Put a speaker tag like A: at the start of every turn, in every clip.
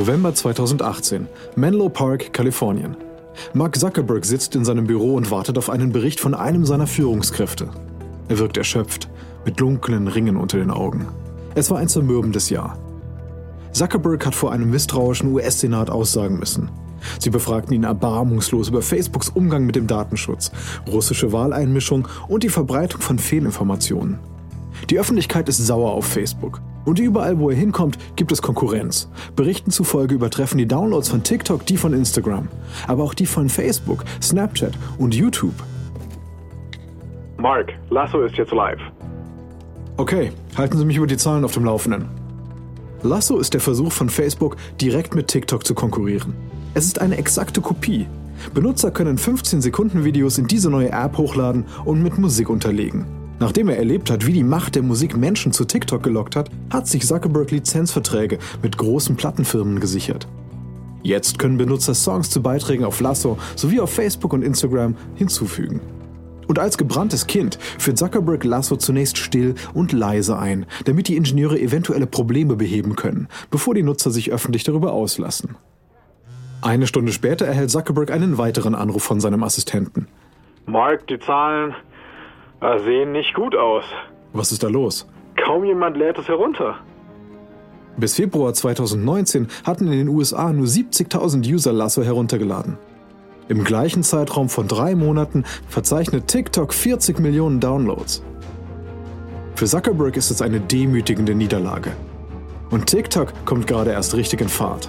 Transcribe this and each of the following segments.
A: November 2018, Menlo Park, Kalifornien. Mark Zuckerberg sitzt in seinem Büro und wartet auf einen Bericht von einem seiner Führungskräfte. Er wirkt erschöpft, mit dunklen Ringen unter den Augen. Es war ein zermürbendes Jahr. Zuckerberg hat vor einem misstrauischen US-Senat aussagen müssen. Sie befragten ihn erbarmungslos über Facebooks Umgang mit dem Datenschutz, russische Wahleinmischung und die Verbreitung von Fehlinformationen. Die Öffentlichkeit ist sauer auf Facebook. Und überall, wo er hinkommt, gibt es Konkurrenz. Berichten zufolge übertreffen die Downloads von TikTok die von Instagram, aber auch die von Facebook, Snapchat und YouTube.
B: Mark, Lasso ist jetzt live.
A: Okay, halten Sie mich über die Zahlen auf dem Laufenden. Lasso ist der Versuch von Facebook, direkt mit TikTok zu konkurrieren. Es ist eine exakte Kopie. Benutzer können 15-Sekunden-Videos in diese neue App hochladen und mit Musik unterlegen. Nachdem er erlebt hat, wie die Macht der Musik Menschen zu TikTok gelockt hat, hat sich Zuckerberg Lizenzverträge mit großen Plattenfirmen gesichert. Jetzt können Benutzer Songs zu Beiträgen auf Lasso sowie auf Facebook und Instagram hinzufügen. Und als gebranntes Kind führt Zuckerberg Lasso zunächst still und leise ein, damit die Ingenieure eventuelle Probleme beheben können, bevor die Nutzer sich öffentlich darüber auslassen. Eine Stunde später erhält Zuckerberg einen weiteren Anruf von seinem Assistenten.
B: Mark, die Zahlen sehen nicht gut aus.
A: Was ist da los?
B: Kaum jemand lädt es herunter.
A: Bis Februar 2019 hatten in den USA nur 70.000 User Lasso heruntergeladen. Im gleichen Zeitraum von drei Monaten verzeichnet TikTok 40 Millionen Downloads. Für Zuckerberg ist es eine demütigende Niederlage. Und TikTok kommt gerade erst richtig in Fahrt.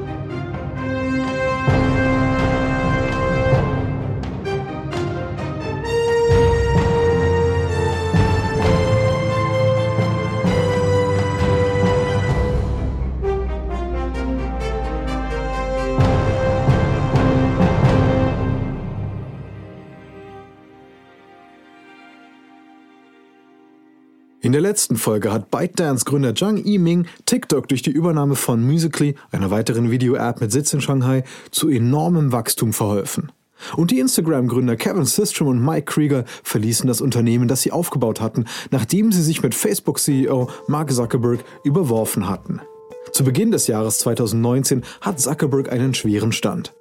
A: Letzten Folge hat ByteDance-Gründer Zhang Yiming TikTok durch die Übernahme von Musically, einer weiteren Video-App mit Sitz in Shanghai, zu enormem Wachstum verholfen. Und die Instagram-Gründer Kevin Systrom und Mike Krieger verließen das Unternehmen, das sie aufgebaut hatten, nachdem sie sich mit Facebook-CEO Mark Zuckerberg überworfen hatten. Zu Beginn des Jahres 2019 hat Zuckerberg einen schweren Stand.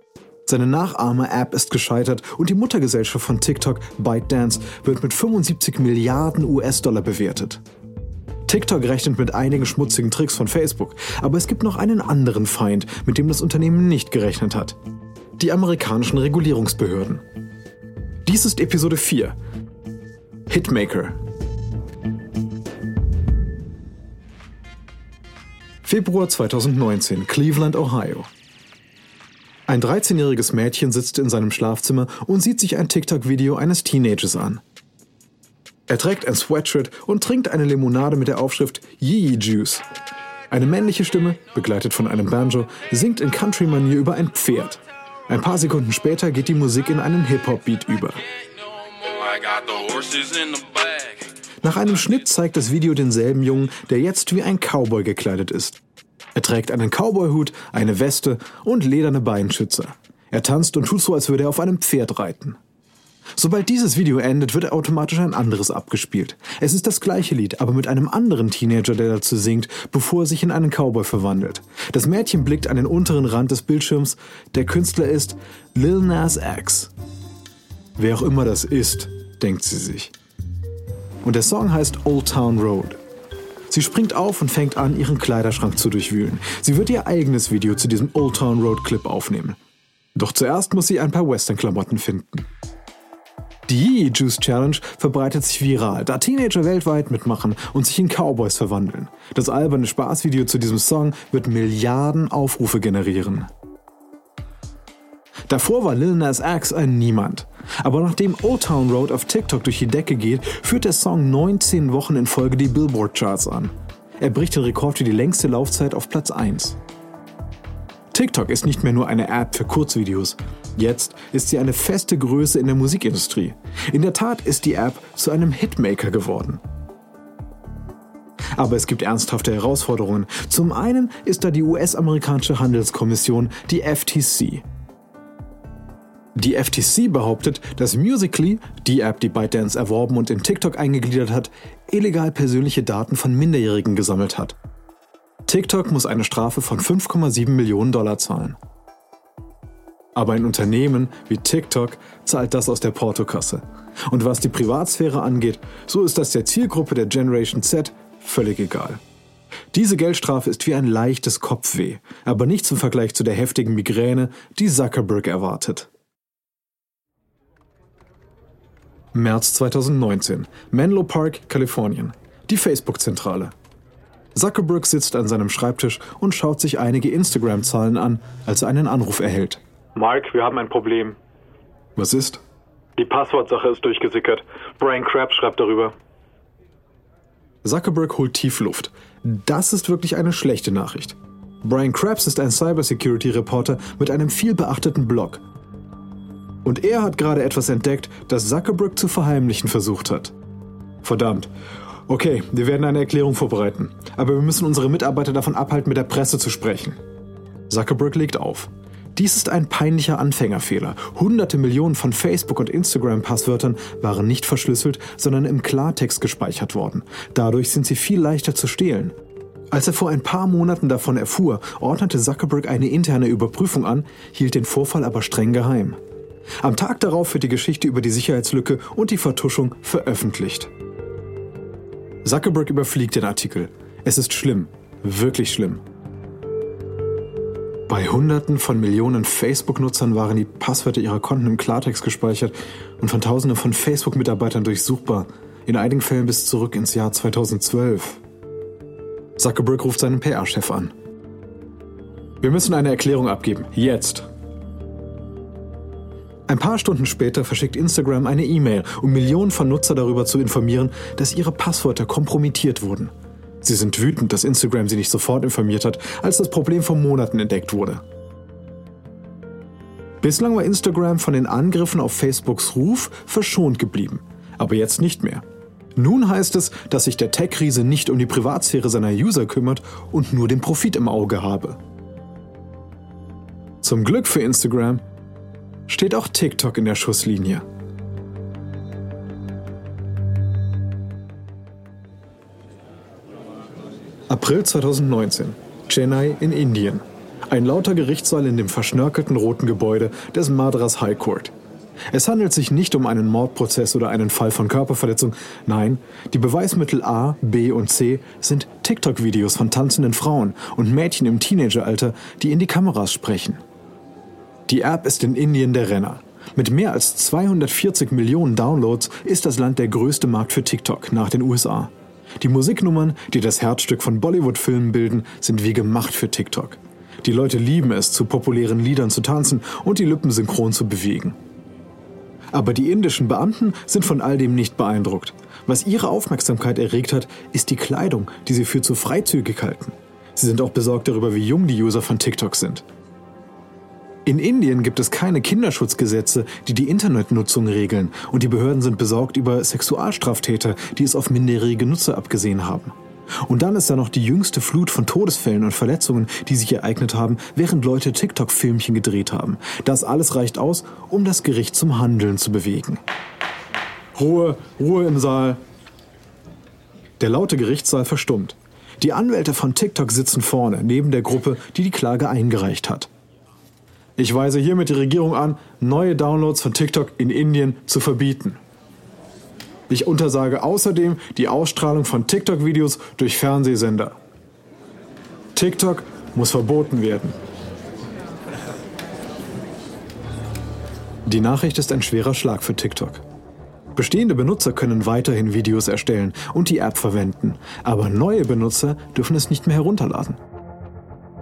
A: Seine Nachahmer-App ist gescheitert und die Muttergesellschaft von TikTok, ByteDance, wird mit 75 Milliarden US-Dollar bewertet. TikTok rechnet mit einigen schmutzigen Tricks von Facebook, aber es gibt noch einen anderen Feind, mit dem das Unternehmen nicht gerechnet hat. Die amerikanischen Regulierungsbehörden. Dies ist Episode 4. Hitmaker. Februar 2019, Cleveland, Ohio. Ein 13-jähriges Mädchen sitzt in seinem Schlafzimmer und sieht sich ein TikTok-Video eines Teenagers an. Er trägt ein Sweatshirt und trinkt eine Limonade mit der Aufschrift Yee Juice. Eine männliche Stimme, begleitet von einem Banjo, singt in Country-Manier über ein Pferd. Ein paar Sekunden später geht die Musik in einen Hip-Hop-Beat über. Nach einem Schnitt zeigt das Video denselben Jungen, der jetzt wie ein Cowboy gekleidet ist. Er trägt einen Cowboyhut, eine Weste und lederne Beinschützer. Er tanzt und tut so, als würde er auf einem Pferd reiten. Sobald dieses Video endet, wird automatisch ein anderes abgespielt. Es ist das gleiche Lied, aber mit einem anderen Teenager, der dazu singt, bevor er sich in einen Cowboy verwandelt. Das Mädchen blickt an den unteren Rand des Bildschirms. Der Künstler ist Lil Nas X. Wer auch immer das ist, denkt sie sich. Und der Song heißt Old Town Road. Sie springt auf und fängt an, ihren Kleiderschrank zu durchwühlen. Sie wird ihr eigenes Video zu diesem Old Town Road Clip aufnehmen. Doch zuerst muss sie ein paar Western-Klamotten finden. Die Juice Challenge verbreitet sich viral, da Teenager weltweit mitmachen und sich in Cowboys verwandeln. Das alberne Spaßvideo zu diesem Song wird Milliarden Aufrufe generieren. Davor war Lil Nas X ein Niemand. Aber nachdem Old Town Road auf TikTok durch die Decke geht, führt der Song 19 Wochen in Folge die Billboard-Charts an. Er bricht den Rekord für die längste Laufzeit auf Platz 1. TikTok ist nicht mehr nur eine App für Kurzvideos. Jetzt ist sie eine feste Größe in der Musikindustrie. In der Tat ist die App zu einem Hitmaker geworden. Aber es gibt ernsthafte Herausforderungen. Zum einen ist da die US-amerikanische Handelskommission, die FTC. Die FTC behauptet, dass Musically, die App, die ByteDance erworben und in TikTok eingegliedert hat, illegal persönliche Daten von Minderjährigen gesammelt hat. TikTok muss eine Strafe von 5,7 Millionen Dollar zahlen. Aber ein Unternehmen wie TikTok zahlt das aus der Portokasse. Und was die Privatsphäre angeht, so ist das der Zielgruppe der Generation Z völlig egal. Diese Geldstrafe ist wie ein leichtes Kopfweh, aber nichts im Vergleich zu der heftigen Migräne, die Zuckerberg erwartet. März 2019, Menlo Park, Kalifornien. Die Facebook-Zentrale. Zuckerberg sitzt an seinem Schreibtisch und schaut sich einige Instagram-Zahlen an, als er einen Anruf erhält.
B: Mike, wir haben ein Problem.
A: Was ist?
B: Die Passwortsache ist durchgesickert. Brian Krabs schreibt darüber.
A: Zuckerberg holt tief Luft. Das ist wirklich eine schlechte Nachricht. Brian Krabs ist ein Cybersecurity-Reporter mit einem vielbeachteten Blog. Und er hat gerade etwas entdeckt, das Zuckerberg zu verheimlichen versucht hat. Verdammt. Okay, wir werden eine Erklärung vorbereiten. Aber wir müssen unsere Mitarbeiter davon abhalten, mit der Presse zu sprechen. Zuckerberg legt auf. Dies ist ein peinlicher Anfängerfehler. Hunderte Millionen von Facebook- und Instagram-Passwörtern waren nicht verschlüsselt, sondern im Klartext gespeichert worden. Dadurch sind sie viel leichter zu stehlen. Als er vor ein paar Monaten davon erfuhr, ordnete Zuckerberg eine interne Überprüfung an, hielt den Vorfall aber streng geheim. Am Tag darauf wird die Geschichte über die Sicherheitslücke und die Vertuschung veröffentlicht. Zuckerberg überfliegt den Artikel. Es ist schlimm, wirklich schlimm. Bei Hunderten von Millionen Facebook-Nutzern waren die Passwörter ihrer Konten im Klartext gespeichert und von Tausenden von Facebook-Mitarbeitern durchsuchbar, in einigen Fällen bis zurück ins Jahr 2012. Zuckerberg ruft seinen PR-Chef an. Wir müssen eine Erklärung abgeben. Jetzt. Ein paar Stunden später verschickt Instagram eine E-Mail, um Millionen von Nutzer darüber zu informieren, dass ihre Passwörter kompromittiert wurden. Sie sind wütend, dass Instagram sie nicht sofort informiert hat, als das Problem vor Monaten entdeckt wurde. Bislang war Instagram von den Angriffen auf Facebooks Ruf verschont geblieben, aber jetzt nicht mehr. Nun heißt es, dass sich der Tech-Riese nicht um die Privatsphäre seiner User kümmert und nur den Profit im Auge habe. Zum Glück für Instagram steht auch TikTok in der Schusslinie. April 2019. Chennai in Indien. Ein lauter Gerichtssaal in dem verschnörkelten roten Gebäude des Madras High Court. Es handelt sich nicht um einen Mordprozess oder einen Fall von Körperverletzung. Nein, die Beweismittel A, B und C sind TikTok-Videos von tanzenden Frauen und Mädchen im Teenageralter, die in die Kameras sprechen. Die App ist in Indien der Renner. Mit mehr als 240 Millionen Downloads ist das Land der größte Markt für TikTok nach den USA. Die Musiknummern, die das Herzstück von Bollywood-Filmen bilden, sind wie gemacht für TikTok. Die Leute lieben es, zu populären Liedern zu tanzen und die Lippen synchron zu bewegen. Aber die indischen Beamten sind von all dem nicht beeindruckt. Was ihre Aufmerksamkeit erregt hat, ist die Kleidung, die sie für zu freizügig halten. Sie sind auch besorgt darüber, wie jung die User von TikTok sind. In Indien gibt es keine Kinderschutzgesetze, die die Internetnutzung regeln, und die Behörden sind besorgt über Sexualstraftäter, die es auf minderjährige Nutzer abgesehen haben. Und dann ist da noch die jüngste Flut von Todesfällen und Verletzungen, die sich ereignet haben, während Leute TikTok-Filmchen gedreht haben. Das alles reicht aus, um das Gericht zum Handeln zu bewegen. Ruhe, Ruhe im Saal. Der laute Gerichtssaal verstummt. Die Anwälte von TikTok sitzen vorne, neben der Gruppe, die die Klage eingereicht hat. Ich weise hiermit die Regierung an, neue Downloads von TikTok in Indien zu verbieten. Ich untersage außerdem die Ausstrahlung von TikTok-Videos durch Fernsehsender. TikTok muss verboten werden. Die Nachricht ist ein schwerer Schlag für TikTok. Bestehende Benutzer können weiterhin Videos erstellen und die App verwenden, aber neue Benutzer dürfen es nicht mehr herunterladen.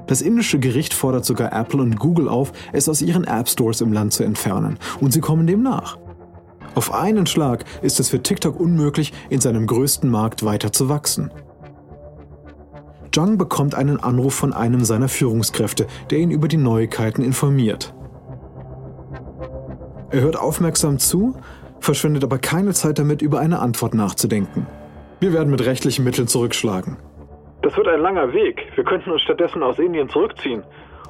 A: Das indische Gericht fordert sogar Apple und Google auf, es aus ihren App Stores im Land zu entfernen. Und sie kommen dem nach. Auf einen Schlag ist es für TikTok unmöglich, in seinem größten Markt weiter zu wachsen. Zhang bekommt einen Anruf von einem seiner Führungskräfte, der ihn über die Neuigkeiten informiert. Er hört aufmerksam zu, verschwendet aber keine Zeit damit, über eine Antwort nachzudenken. Wir werden mit rechtlichen Mitteln zurückschlagen.
B: Das wird ein langer Weg. Wir könnten uns stattdessen aus Indien zurückziehen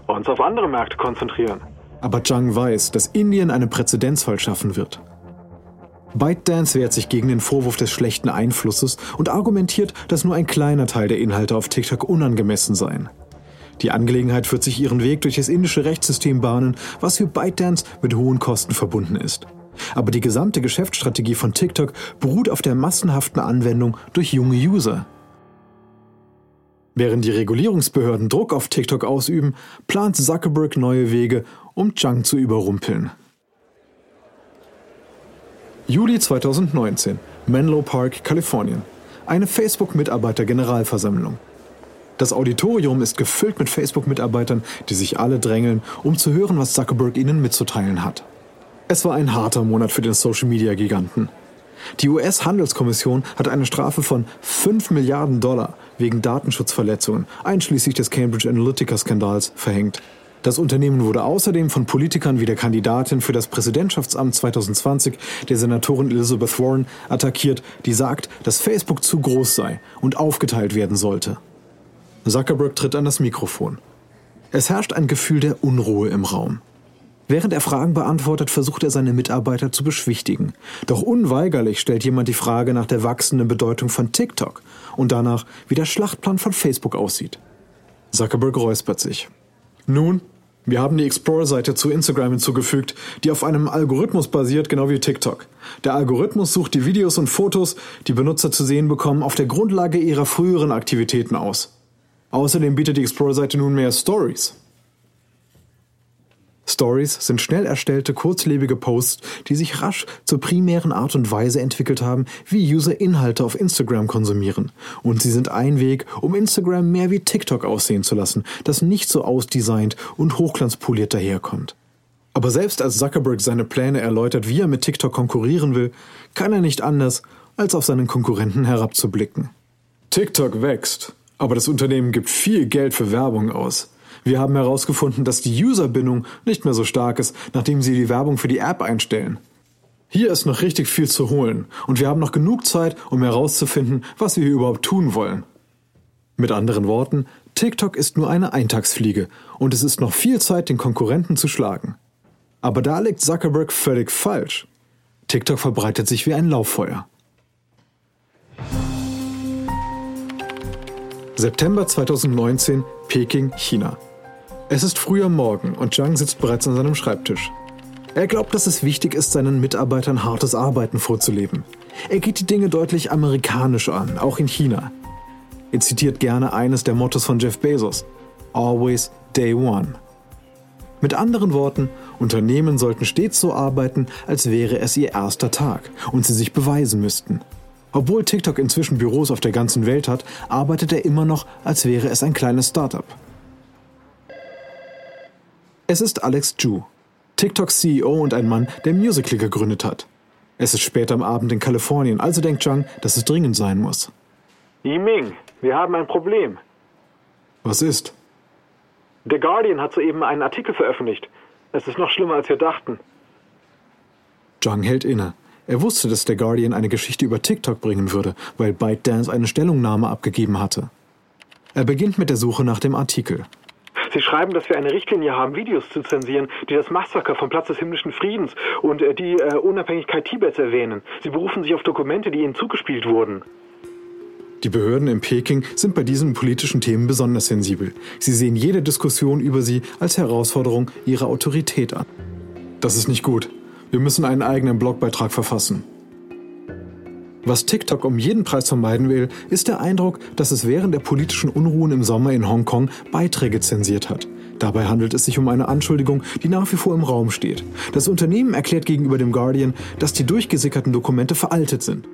B: und uns auf andere Märkte konzentrieren.
A: Aber Zhang weiß, dass Indien einen Präzedenzfall schaffen wird. ByteDance wehrt sich gegen den Vorwurf des schlechten Einflusses und argumentiert, dass nur ein kleiner Teil der Inhalte auf TikTok unangemessen seien. Die Angelegenheit wird sich ihren Weg durch das indische Rechtssystem bahnen, was für ByteDance mit hohen Kosten verbunden ist. Aber die gesamte Geschäftsstrategie von TikTok beruht auf der massenhaften Anwendung durch junge User. Während die Regulierungsbehörden Druck auf TikTok ausüben, plant Zuckerberg neue Wege, um Zhang zu überrumpeln. Juli 2019, Menlo Park, Kalifornien. Eine Facebook-Mitarbeiter-Generalversammlung. Das Auditorium ist gefüllt mit Facebook-Mitarbeitern, die sich alle drängeln, um zu hören, was Zuckerberg ihnen mitzuteilen hat. Es war ein harter Monat für den Social-Media-Giganten. Die US-Handelskommission hat eine Strafe von 5 Milliarden Dollar wegen Datenschutzverletzungen, einschließlich des Cambridge Analytica-Skandals, verhängt. Das Unternehmen wurde außerdem von Politikern wie der Kandidatin für das Präsidentschaftsamt 2020, der Senatorin Elizabeth Warren, attackiert, die sagt, dass Facebook zu groß sei und aufgeteilt werden sollte. Zuckerberg tritt an das Mikrofon. Es herrscht ein Gefühl der Unruhe im Raum. Während er Fragen beantwortet, versucht er seine Mitarbeiter zu beschwichtigen. Doch unweigerlich stellt jemand die Frage nach der wachsenden Bedeutung von TikTok und danach, wie der Schlachtplan von Facebook aussieht. Zuckerberg räuspert sich. Nun, wir haben die Explorer-Seite zu Instagram hinzugefügt, die auf einem Algorithmus basiert, genau wie TikTok. Der Algorithmus sucht die Videos und Fotos, die Benutzer zu sehen bekommen, auf der Grundlage ihrer früheren Aktivitäten aus. Außerdem bietet die Explorer-Seite nunmehr Stories. Stories sind schnell erstellte, kurzlebige Posts, die sich rasch zur primären Art und Weise entwickelt haben, wie User Inhalte auf Instagram konsumieren. Und sie sind ein Weg, um Instagram mehr wie TikTok aussehen zu lassen, das nicht so ausdesignt und hochglanzpoliert daherkommt. Aber selbst als Zuckerberg seine Pläne erläutert, wie er mit TikTok konkurrieren will, kann er nicht anders, als auf seinen Konkurrenten herabzublicken. TikTok wächst, aber das Unternehmen gibt viel Geld für Werbung aus. Wir haben herausgefunden, dass die Userbindung nicht mehr so stark ist, nachdem Sie die Werbung für die App einstellen. Hier ist noch richtig viel zu holen und wir haben noch genug Zeit, um herauszufinden, was wir hier überhaupt tun wollen. Mit anderen Worten, TikTok ist nur eine Eintagsfliege und es ist noch viel Zeit, den Konkurrenten zu schlagen. Aber da liegt Zuckerberg völlig falsch. TikTok verbreitet sich wie ein Lauffeuer. September 2019, Peking, China. Es ist früher Morgen und Zhang sitzt bereits an seinem Schreibtisch. Er glaubt, dass es wichtig ist, seinen Mitarbeitern hartes Arbeiten vorzuleben. Er geht die Dinge deutlich amerikanisch an, auch in China. Er zitiert gerne eines der Mottos von Jeff Bezos: Always Day One. Mit anderen Worten, Unternehmen sollten stets so arbeiten, als wäre es ihr erster Tag und sie sich beweisen müssten. Obwohl TikTok inzwischen Büros auf der ganzen Welt hat, arbeitet er immer noch, als wäre es ein kleines Startup. Es ist Alex Ju, TikToks CEO und ein Mann, der Musical gegründet hat. Es ist spät am Abend in Kalifornien, also denkt Zhang, dass es dringend sein muss.
B: Yiming, wir haben ein Problem.
A: Was ist?
B: The Guardian hat soeben einen Artikel veröffentlicht. Es ist noch schlimmer, als wir dachten.
A: Zhang hält inne. Er wusste, dass der Guardian eine Geschichte über TikTok bringen würde, weil ByteDance eine Stellungnahme abgegeben hatte. Er beginnt mit der Suche nach dem Artikel.
B: Sie schreiben, dass wir eine Richtlinie haben, Videos zu zensieren, die das Massaker vom Platz des himmlischen Friedens und äh, die äh, Unabhängigkeit Tibets erwähnen. Sie berufen sich auf Dokumente, die ihnen zugespielt wurden.
A: Die Behörden in Peking sind bei diesen politischen Themen besonders sensibel. Sie sehen jede Diskussion über sie als Herausforderung ihrer Autorität an. Das ist nicht gut. Wir müssen einen eigenen Blogbeitrag verfassen. Was TikTok um jeden Preis vermeiden will, ist der Eindruck, dass es während der politischen Unruhen im Sommer in Hongkong Beiträge zensiert hat. Dabei handelt es sich um eine Anschuldigung, die nach wie vor im Raum steht. Das Unternehmen erklärt gegenüber dem Guardian, dass die durchgesickerten Dokumente veraltet sind.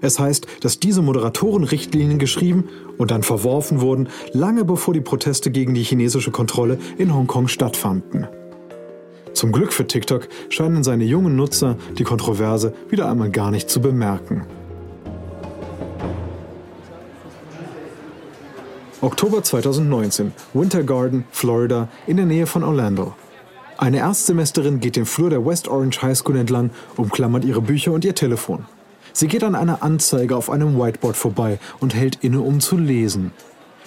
A: Es heißt, dass diese Moderatorenrichtlinien geschrieben und dann verworfen wurden, lange bevor die Proteste gegen die chinesische Kontrolle in Hongkong stattfanden. Zum Glück für TikTok scheinen seine jungen Nutzer die Kontroverse wieder einmal gar nicht zu bemerken. Oktober 2019, Winter Garden, Florida, in der Nähe von Orlando. Eine Erstsemesterin geht den Flur der West Orange High School entlang, umklammert ihre Bücher und ihr Telefon. Sie geht an einer Anzeige auf einem Whiteboard vorbei und hält inne, um zu lesen.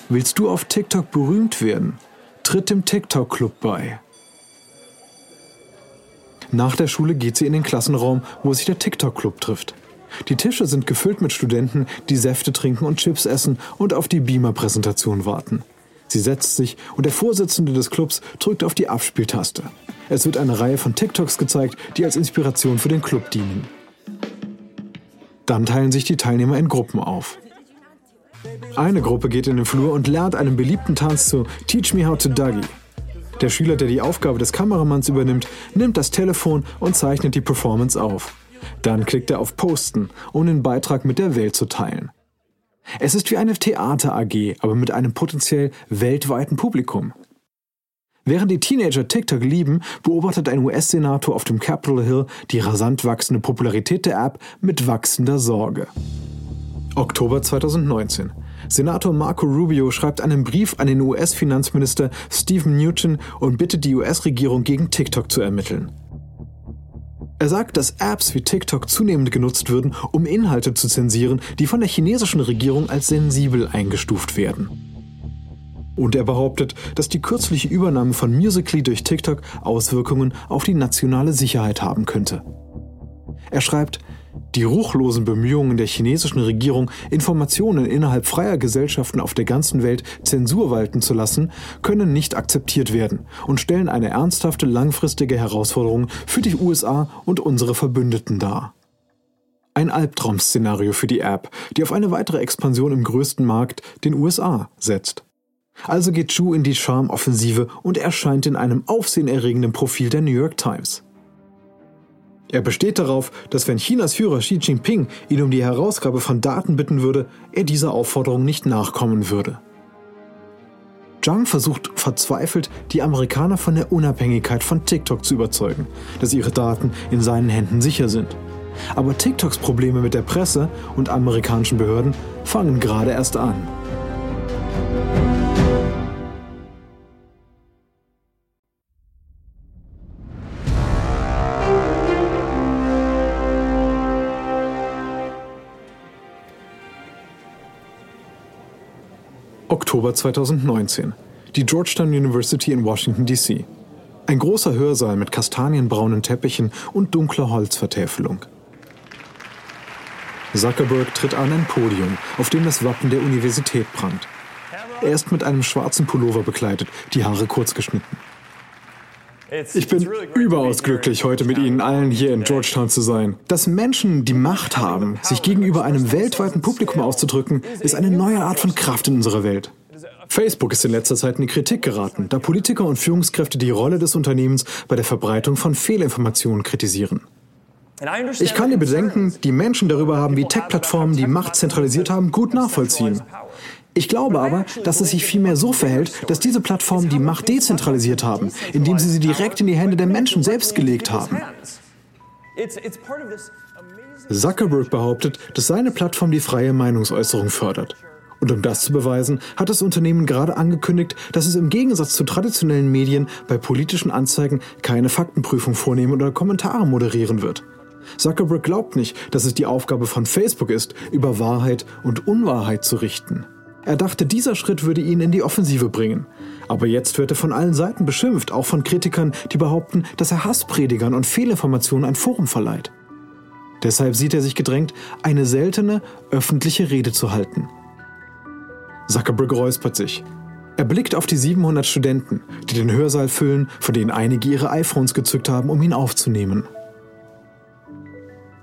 A: Willst du auf TikTok berühmt werden? Tritt dem TikTok Club bei. Nach der Schule geht sie in den Klassenraum, wo sich der TikTok-Club trifft. Die Tische sind gefüllt mit Studenten, die Säfte trinken und Chips essen und auf die Beamer-Präsentation warten. Sie setzt sich und der Vorsitzende des Clubs drückt auf die Abspieltaste. Es wird eine Reihe von TikToks gezeigt, die als Inspiration für den Club dienen. Dann teilen sich die Teilnehmer in Gruppen auf. Eine Gruppe geht in den Flur und lernt einen beliebten Tanz zu Teach Me How to Dougie. Der Schüler, der die Aufgabe des Kameramanns übernimmt, nimmt das Telefon und zeichnet die Performance auf. Dann klickt er auf Posten, um den Beitrag mit der Welt zu teilen. Es ist wie eine Theater AG, aber mit einem potenziell weltweiten Publikum. Während die Teenager TikTok lieben, beobachtet ein US-Senator auf dem Capitol Hill die rasant wachsende Popularität der App mit wachsender Sorge. Oktober 2019. Senator Marco Rubio schreibt einen Brief an den US-Finanzminister Stephen Mnuchin und bittet die US-Regierung gegen TikTok zu ermitteln. Er sagt, dass Apps wie TikTok zunehmend genutzt würden, um Inhalte zu zensieren, die von der chinesischen Regierung als sensibel eingestuft werden. Und er behauptet, dass die kürzliche Übernahme von Musically durch TikTok Auswirkungen auf die nationale Sicherheit haben könnte. Er schreibt, die ruchlosen Bemühungen der chinesischen Regierung, Informationen innerhalb freier Gesellschaften auf der ganzen Welt Zensur walten zu lassen, können nicht akzeptiert werden und stellen eine ernsthafte langfristige Herausforderung für die USA und unsere Verbündeten dar. Ein Albtraum-Szenario für die App, die auf eine weitere Expansion im größten Markt, den USA, setzt. Also geht Chu in die Charmoffensive und erscheint in einem aufsehenerregenden Profil der New York Times. Er besteht darauf, dass wenn Chinas Führer Xi Jinping ihn um die Herausgabe von Daten bitten würde, er dieser Aufforderung nicht nachkommen würde. Zhang versucht verzweifelt, die Amerikaner von der Unabhängigkeit von TikTok zu überzeugen, dass ihre Daten in seinen Händen sicher sind. Aber TikToks Probleme mit der Presse und amerikanischen Behörden fangen gerade erst an. Oktober 2019. Die Georgetown University in Washington, D.C. Ein großer Hörsaal mit kastanienbraunen Teppichen und dunkler Holzvertäfelung. Zuckerberg tritt an ein Podium, auf dem das Wappen der Universität prangt. Er ist mit einem schwarzen Pullover bekleidet, die Haare kurz geschnitten. Ich bin überaus glücklich, heute mit Ihnen allen hier in Georgetown zu sein. Dass Menschen die Macht haben, sich gegenüber einem weltweiten Publikum auszudrücken, ist eine neue Art von Kraft in unserer Welt. Facebook ist in letzter Zeit in die Kritik geraten, da Politiker und Führungskräfte die Rolle des Unternehmens bei der Verbreitung von Fehlinformationen kritisieren. Ich kann die Bedenken, die Menschen darüber haben, wie Tech-Plattformen die Macht zentralisiert haben, gut nachvollziehen. Ich glaube aber, dass es sich vielmehr so verhält, dass diese Plattformen die Macht dezentralisiert haben, indem sie sie direkt in die Hände der Menschen selbst gelegt haben. Zuckerberg behauptet, dass seine Plattform die freie Meinungsäußerung fördert. Und um das zu beweisen, hat das Unternehmen gerade angekündigt, dass es im Gegensatz zu traditionellen Medien bei politischen Anzeigen keine Faktenprüfung vornehmen oder Kommentare moderieren wird. Zuckerberg glaubt nicht, dass es die Aufgabe von Facebook ist, über Wahrheit und Unwahrheit zu richten. Er dachte, dieser Schritt würde ihn in die Offensive bringen. Aber jetzt wird er von allen Seiten beschimpft, auch von Kritikern, die behaupten, dass er Hasspredigern und Fehlinformationen ein Forum verleiht. Deshalb sieht er sich gedrängt, eine seltene öffentliche Rede zu halten. Zuckerberg räuspert sich. Er blickt auf die 700 Studenten, die den Hörsaal füllen, von denen einige ihre iPhones gezückt haben, um ihn aufzunehmen.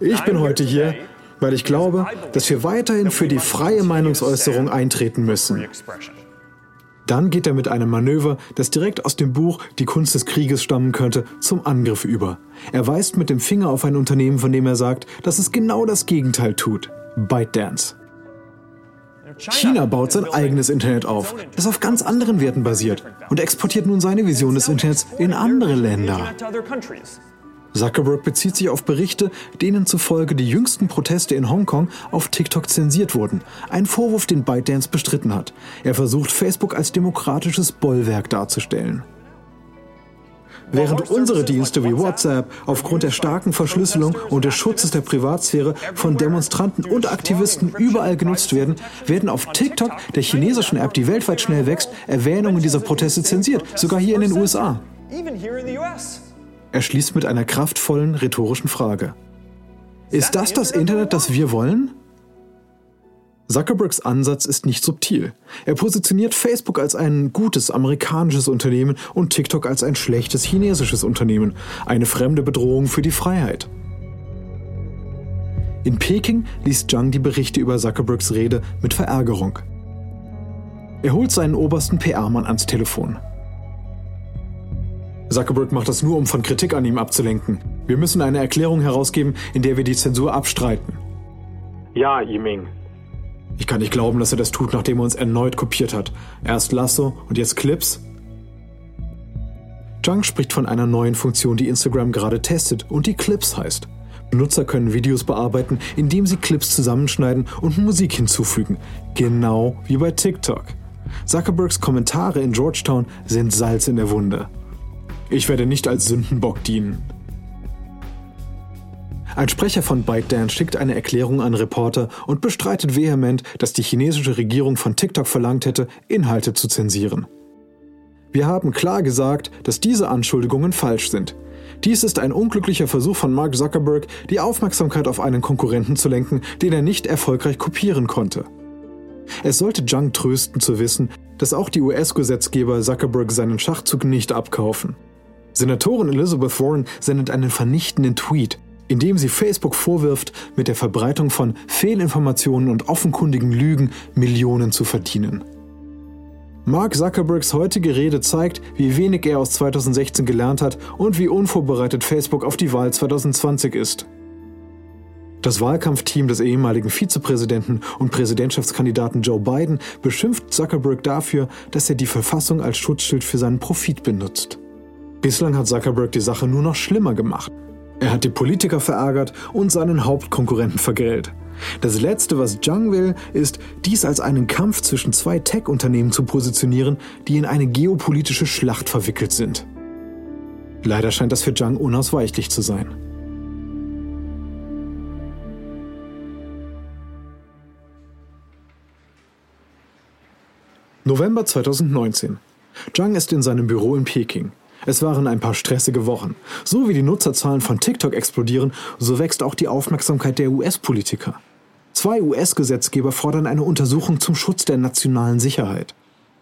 A: Ich bin heute hier, weil ich glaube, dass wir weiterhin für die freie Meinungsäußerung eintreten müssen. Dann geht er mit einem Manöver, das direkt aus dem Buch Die Kunst des Krieges stammen könnte, zum Angriff über. Er weist mit dem Finger auf ein Unternehmen, von dem er sagt, dass es genau das Gegenteil tut. ByteDance. China baut sein eigenes Internet auf, das auf ganz anderen Werten basiert und exportiert nun seine Vision des Internets in andere Länder. Zuckerberg bezieht sich auf Berichte, denen zufolge die jüngsten Proteste in Hongkong auf TikTok zensiert wurden. Ein Vorwurf, den ByteDance bestritten hat. Er versucht, Facebook als demokratisches Bollwerk darzustellen. Während unsere Dienste wie WhatsApp aufgrund der starken Verschlüsselung und des Schutzes der Privatsphäre von Demonstranten und Aktivisten überall genutzt werden, werden auf TikTok, der chinesischen App, die weltweit schnell wächst, Erwähnungen dieser Proteste zensiert, sogar hier in den USA. Er schließt mit einer kraftvollen rhetorischen Frage. Ist das das Internet, das wir wollen? Zuckerbergs Ansatz ist nicht subtil. Er positioniert Facebook als ein gutes amerikanisches Unternehmen und TikTok als ein schlechtes chinesisches Unternehmen, eine fremde Bedrohung für die Freiheit. In Peking liest Zhang die Berichte über Zuckerbergs Rede mit Verärgerung. Er holt seinen obersten PR-Mann ans Telefon. Zuckerberg macht das nur, um von Kritik an ihm abzulenken. Wir müssen eine Erklärung herausgeben, in der wir die Zensur abstreiten.
B: Ja, Yiming.
A: Ich kann nicht glauben, dass er das tut, nachdem er uns erneut kopiert hat. Erst Lasso und jetzt Clips. Zhang spricht von einer neuen Funktion, die Instagram gerade testet und die Clips heißt. Benutzer können Videos bearbeiten, indem sie Clips zusammenschneiden und Musik hinzufügen. Genau wie bei TikTok. Zuckerbergs Kommentare in Georgetown sind Salz in der Wunde. Ich werde nicht als Sündenbock dienen. Ein Sprecher von ByteDance schickt eine Erklärung an Reporter und bestreitet vehement, dass die chinesische Regierung von TikTok verlangt hätte, Inhalte zu zensieren. Wir haben klar gesagt, dass diese Anschuldigungen falsch sind. Dies ist ein unglücklicher Versuch von Mark Zuckerberg, die Aufmerksamkeit auf einen Konkurrenten zu lenken, den er nicht erfolgreich kopieren konnte. Es sollte Zhang trösten zu wissen, dass auch die US-Gesetzgeber Zuckerberg seinen Schachzug nicht abkaufen. Senatorin Elizabeth Warren sendet einen vernichtenden Tweet, in dem sie Facebook vorwirft, mit der Verbreitung von Fehlinformationen und offenkundigen Lügen Millionen zu verdienen. Mark Zuckerbergs heutige Rede zeigt, wie wenig er aus 2016 gelernt hat und wie unvorbereitet Facebook auf die Wahl 2020 ist. Das Wahlkampfteam des ehemaligen Vizepräsidenten und Präsidentschaftskandidaten Joe Biden beschimpft Zuckerberg dafür, dass er die Verfassung als Schutzschild für seinen Profit benutzt. Bislang hat Zuckerberg die Sache nur noch schlimmer gemacht. Er hat die Politiker verärgert und seinen Hauptkonkurrenten vergällt. Das Letzte, was Zhang will, ist, dies als einen Kampf zwischen zwei Tech-Unternehmen zu positionieren, die in eine geopolitische Schlacht verwickelt sind. Leider scheint das für Zhang unausweichlich zu sein. November 2019. Zhang ist in seinem Büro in Peking. Es waren ein paar stressige Wochen. So wie die Nutzerzahlen von TikTok explodieren, so wächst auch die Aufmerksamkeit der US-Politiker. Zwei US-Gesetzgeber fordern eine Untersuchung zum Schutz der nationalen Sicherheit.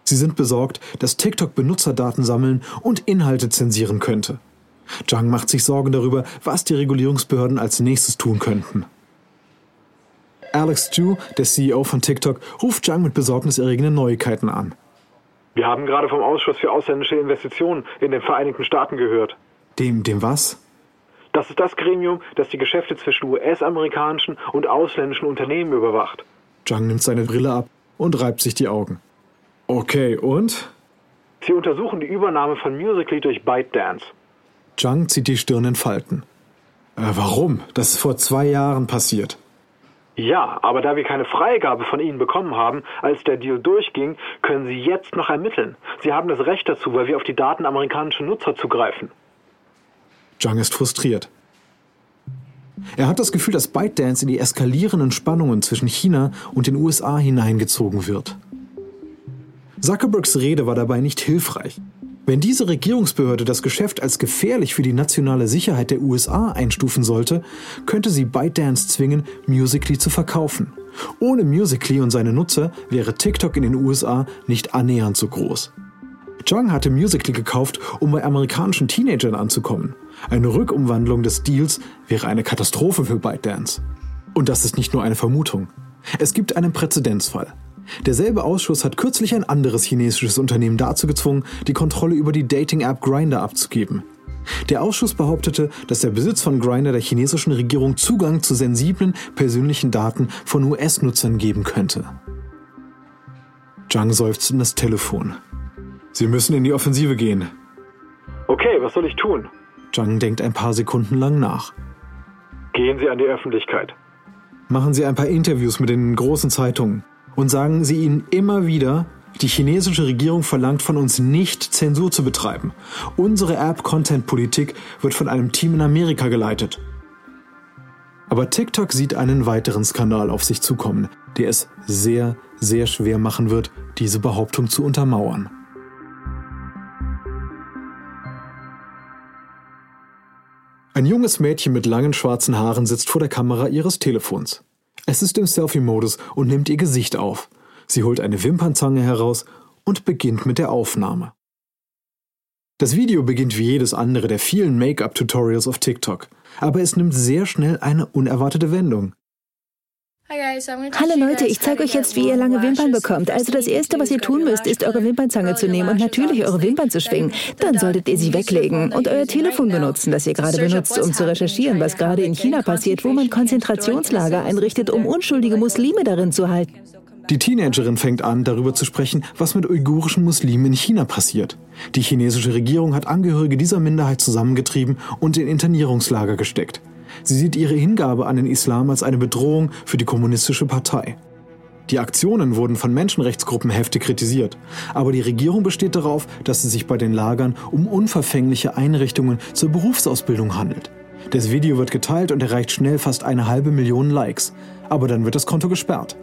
A: Sie sind besorgt, dass TikTok Benutzerdaten sammeln und Inhalte zensieren könnte. Zhang macht sich Sorgen darüber, was die Regulierungsbehörden als nächstes tun könnten. Alex Chu, der CEO von TikTok, ruft Zhang mit besorgniserregenden Neuigkeiten an.
B: Wir haben gerade vom Ausschuss für ausländische Investitionen in den Vereinigten Staaten gehört.
A: Dem, dem was?
B: Das ist das Gremium, das die Geschäfte zwischen US-amerikanischen und ausländischen Unternehmen überwacht.
A: Zhang nimmt seine Brille ab und reibt sich die Augen. Okay, und?
B: Sie untersuchen die Übernahme von Musically durch ByteDance.
A: Zhang zieht die Stirn in Falten. Äh, warum? Das ist vor zwei Jahren passiert.
B: Ja, aber da wir keine Freigabe von Ihnen bekommen haben, als der Deal durchging, können Sie jetzt noch ermitteln. Sie haben das Recht dazu, weil wir auf die Daten amerikanischer Nutzer zugreifen.
A: Zhang ist frustriert. Er hat das Gefühl, dass ByteDance in die eskalierenden Spannungen zwischen China und den USA hineingezogen wird. Zuckerbergs Rede war dabei nicht hilfreich. Wenn diese Regierungsbehörde das Geschäft als gefährlich für die nationale Sicherheit der USA einstufen sollte, könnte sie ByteDance zwingen, Musically zu verkaufen. Ohne Musically und seine Nutzer wäre TikTok in den USA nicht annähernd so groß. Zhang hatte Musically gekauft, um bei amerikanischen Teenagern anzukommen. Eine Rückumwandlung des Deals wäre eine Katastrophe für ByteDance. Und das ist nicht nur eine Vermutung. Es gibt einen Präzedenzfall. Derselbe Ausschuss hat kürzlich ein anderes chinesisches Unternehmen dazu gezwungen, die Kontrolle über die Dating-App Grindr abzugeben. Der Ausschuss behauptete, dass der Besitz von Grindr der chinesischen Regierung Zugang zu sensiblen persönlichen Daten von US-Nutzern geben könnte. Zhang seufzt in das Telefon. Sie müssen in die Offensive gehen.
B: Okay, was soll ich tun?
A: Zhang denkt ein paar Sekunden lang nach.
B: Gehen Sie an die Öffentlichkeit.
A: Machen Sie ein paar Interviews mit den großen Zeitungen und sagen Sie ihnen immer wieder, die chinesische Regierung verlangt von uns nicht, Zensur zu betreiben. Unsere App-Content-Politik wird von einem Team in Amerika geleitet. Aber TikTok sieht einen weiteren Skandal auf sich zukommen, der es sehr, sehr schwer machen wird, diese Behauptung zu untermauern. junges Mädchen mit langen schwarzen Haaren sitzt vor der Kamera ihres Telefons. Es ist im Selfie-Modus und nimmt ihr Gesicht auf. Sie holt eine Wimpernzange heraus und beginnt mit der Aufnahme. Das Video beginnt wie jedes andere der vielen Make-up-Tutorials auf TikTok, aber es nimmt sehr schnell eine unerwartete Wendung.
C: Hallo Leute, ich zeige euch jetzt, wie ihr lange Wimpern bekommt. Also das Erste, was ihr tun müsst, ist eure Wimpernzange zu nehmen und natürlich eure Wimpern zu schwingen. Dann solltet ihr sie weglegen und euer Telefon benutzen, das ihr gerade benutzt, um zu recherchieren, was gerade in China passiert, wo man Konzentrationslager einrichtet, um unschuldige Muslime darin zu halten.
A: Die Teenagerin fängt an, darüber zu sprechen, was mit uigurischen Muslimen in China passiert. Die chinesische Regierung hat Angehörige dieser Minderheit zusammengetrieben und in Internierungslager gesteckt. Sie sieht ihre Hingabe an den Islam als eine Bedrohung für die kommunistische Partei. Die Aktionen wurden von Menschenrechtsgruppen heftig kritisiert, aber die Regierung besteht darauf, dass es sich bei den Lagern um unverfängliche Einrichtungen zur Berufsausbildung handelt. Das Video wird geteilt und erreicht schnell fast eine halbe Million Likes, aber dann wird das Konto gesperrt.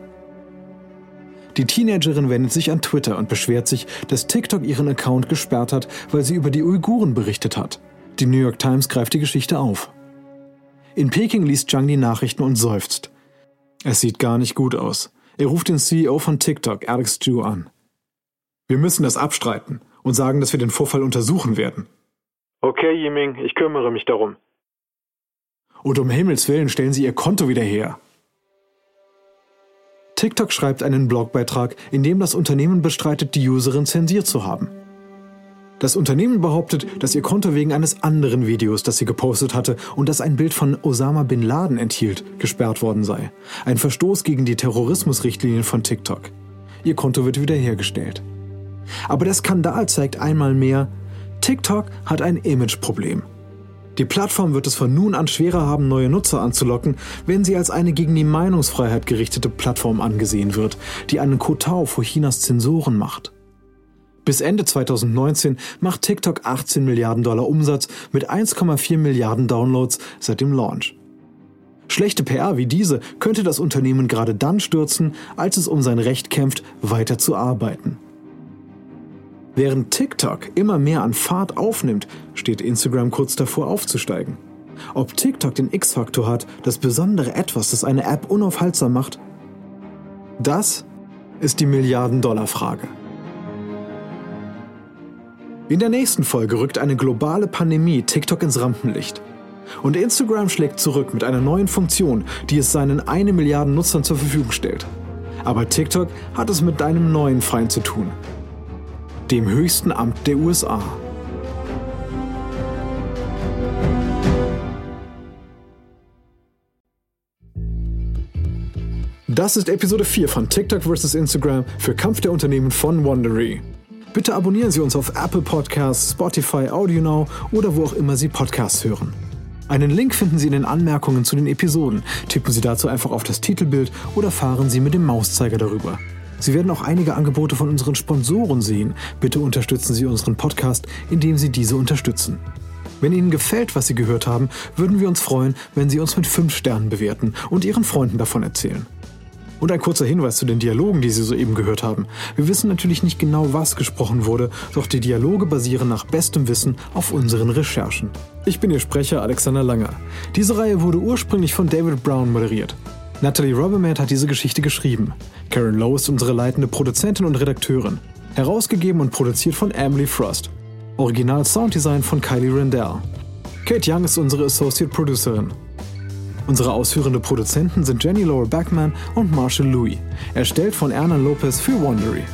A: Die Teenagerin wendet sich an Twitter und beschwert sich, dass TikTok ihren Account gesperrt hat, weil sie über die Uiguren berichtet hat. Die New York Times greift die Geschichte auf. In Peking liest Zhang die Nachrichten und seufzt. Es sieht gar nicht gut aus. Er ruft den CEO von TikTok, Alex Zhu, an. Wir müssen das abstreiten und sagen, dass wir den Vorfall untersuchen werden.
B: Okay, Yiming, ich kümmere mich darum.
A: Und um Himmels Willen stellen Sie Ihr Konto wieder her. TikTok schreibt einen Blogbeitrag, in dem das Unternehmen bestreitet, die Userin zensiert zu haben. Das Unternehmen behauptet, dass ihr Konto wegen eines anderen Videos, das sie gepostet hatte und das ein Bild von Osama bin Laden enthielt, gesperrt worden sei. Ein Verstoß gegen die Terrorismusrichtlinien von TikTok. Ihr Konto wird wiederhergestellt. Aber der Skandal zeigt einmal mehr, TikTok hat ein Imageproblem. Die Plattform wird es von nun an schwerer haben, neue Nutzer anzulocken, wenn sie als eine gegen die Meinungsfreiheit gerichtete Plattform angesehen wird, die einen Kotau vor Chinas Zensoren macht. Bis Ende 2019 macht TikTok 18 Milliarden Dollar Umsatz mit 1,4 Milliarden Downloads seit dem Launch. Schlechte PR wie diese könnte das Unternehmen gerade dann stürzen, als es um sein Recht kämpft, weiter zu arbeiten. Während TikTok immer mehr an Fahrt aufnimmt, steht Instagram kurz davor aufzusteigen. Ob TikTok den X-Faktor hat, das besondere Etwas, das eine App unaufhaltsam macht, das ist die Milliarden-Dollar-Frage. In der nächsten Folge rückt eine globale Pandemie TikTok ins Rampenlicht. Und Instagram schlägt zurück mit einer neuen Funktion, die es seinen eine Milliarden Nutzern zur Verfügung stellt. Aber TikTok hat es mit einem neuen Feind zu tun. Dem höchsten Amt der USA. Das ist Episode 4 von TikTok vs. Instagram für Kampf der Unternehmen von Wondery. Bitte abonnieren Sie uns auf Apple Podcasts, Spotify, AudioNow oder wo auch immer Sie Podcasts hören. Einen Link finden Sie in den Anmerkungen zu den Episoden. Tippen Sie dazu einfach auf das Titelbild oder fahren Sie mit dem Mauszeiger darüber. Sie werden auch einige Angebote von unseren Sponsoren sehen. Bitte unterstützen Sie unseren Podcast, indem Sie diese unterstützen. Wenn Ihnen gefällt, was Sie gehört haben, würden wir uns freuen, wenn Sie uns mit 5 Sternen bewerten und Ihren Freunden davon erzählen. Und ein kurzer Hinweis zu den Dialogen, die Sie soeben gehört haben. Wir wissen natürlich nicht genau, was gesprochen wurde, doch die Dialoge basieren nach bestem Wissen auf unseren Recherchen. Ich bin Ihr Sprecher Alexander Langer. Diese Reihe wurde ursprünglich von David Brown moderiert. Natalie Robbermatt hat diese Geschichte geschrieben. Karen Lowe ist unsere leitende Produzentin und Redakteurin. Herausgegeben und produziert von Emily Frost. Original Sounddesign von Kylie Rendell. Kate Young ist unsere Associate Producerin. Unsere ausführenden Produzenten sind Jenny Laura Backman und Marshall Louis, erstellt von Erna Lopez für Wondery.